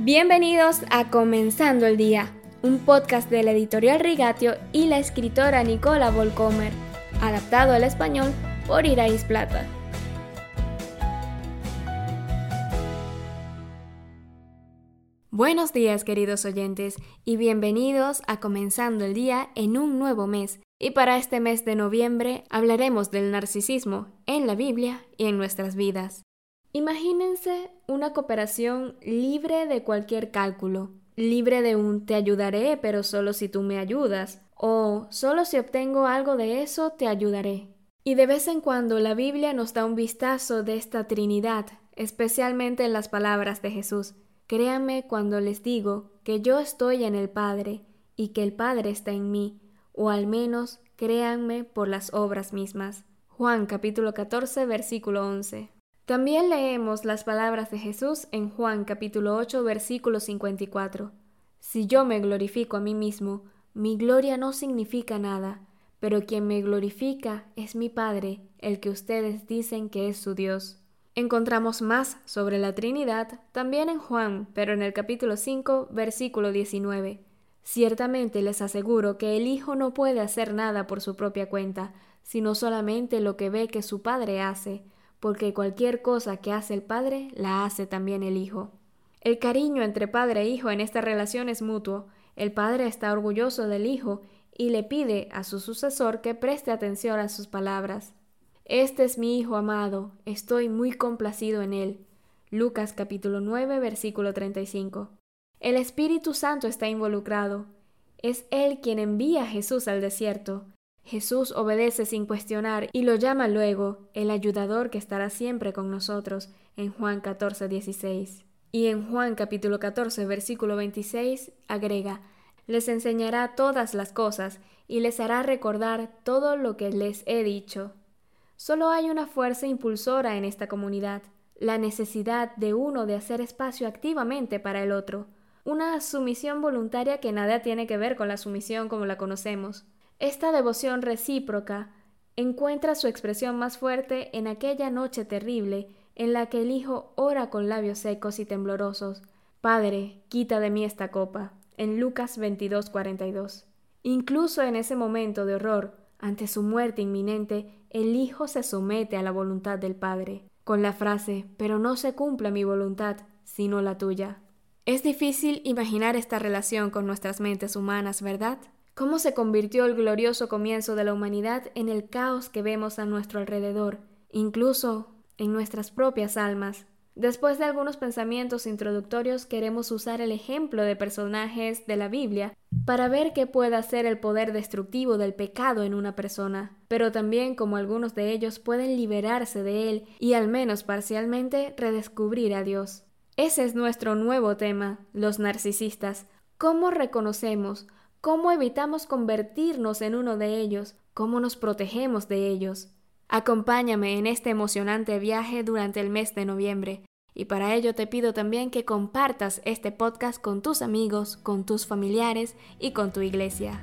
Bienvenidos a Comenzando el Día, un podcast de la editorial Rigatio y la escritora Nicola Volcomer, adaptado al español por Irais Plata. Buenos días queridos oyentes y bienvenidos a Comenzando el Día en un nuevo mes. Y para este mes de noviembre hablaremos del narcisismo en la Biblia y en nuestras vidas. Imagínense una cooperación libre de cualquier cálculo, libre de un te ayudaré, pero solo si tú me ayudas, o solo si obtengo algo de eso te ayudaré. Y de vez en cuando la Biblia nos da un vistazo de esta Trinidad, especialmente en las palabras de Jesús. Créanme cuando les digo que yo estoy en el Padre y que el Padre está en mí, o al menos créanme por las obras mismas. Juan capítulo 14 versículo 11. También leemos las palabras de Jesús en Juan capítulo 8 versículo 54. Si yo me glorifico a mí mismo, mi gloria no significa nada, pero quien me glorifica es mi Padre, el que ustedes dicen que es su Dios. Encontramos más sobre la Trinidad también en Juan, pero en el capítulo 5, versículo 19. Ciertamente les aseguro que el Hijo no puede hacer nada por su propia cuenta, sino solamente lo que ve que su Padre hace, porque cualquier cosa que hace el padre la hace también el hijo. El cariño entre padre e hijo en esta relación es mutuo. El padre está orgulloso del hijo y le pide a su sucesor que preste atención a sus palabras. Este es mi hijo amado, estoy muy complacido en él. Lucas capítulo 9 versículo 35. El Espíritu Santo está involucrado. Es Él quien envía a Jesús al desierto. Jesús obedece sin cuestionar y lo llama luego el ayudador que estará siempre con nosotros en Juan 14, 16. Y en Juan capítulo 14, versículo 26 agrega, les enseñará todas las cosas y les hará recordar todo lo que les he dicho. Solo hay una fuerza impulsora en esta comunidad, la necesidad de uno de hacer espacio activamente para el otro, una sumisión voluntaria que nada tiene que ver con la sumisión como la conocemos. Esta devoción recíproca encuentra su expresión más fuerte en aquella noche terrible en la que el Hijo ora con labios secos y temblorosos, Padre, quita de mí esta copa, en Lucas 22:42. Incluso en ese momento de horror, ante su muerte inminente, el Hijo se somete a la voluntad del Padre, con la frase, pero no se cumpla mi voluntad, sino la tuya. Es difícil imaginar esta relación con nuestras mentes humanas, ¿verdad? Cómo se convirtió el glorioso comienzo de la humanidad en el caos que vemos a nuestro alrededor, incluso en nuestras propias almas. Después de algunos pensamientos introductorios queremos usar el ejemplo de personajes de la Biblia para ver qué puede hacer el poder destructivo del pecado en una persona, pero también como algunos de ellos pueden liberarse de él y al menos parcialmente redescubrir a Dios. Ese es nuestro nuevo tema, los narcisistas. ¿Cómo reconocemos, ¿Cómo evitamos convertirnos en uno de ellos? ¿Cómo nos protegemos de ellos? Acompáñame en este emocionante viaje durante el mes de noviembre y para ello te pido también que compartas este podcast con tus amigos, con tus familiares y con tu iglesia.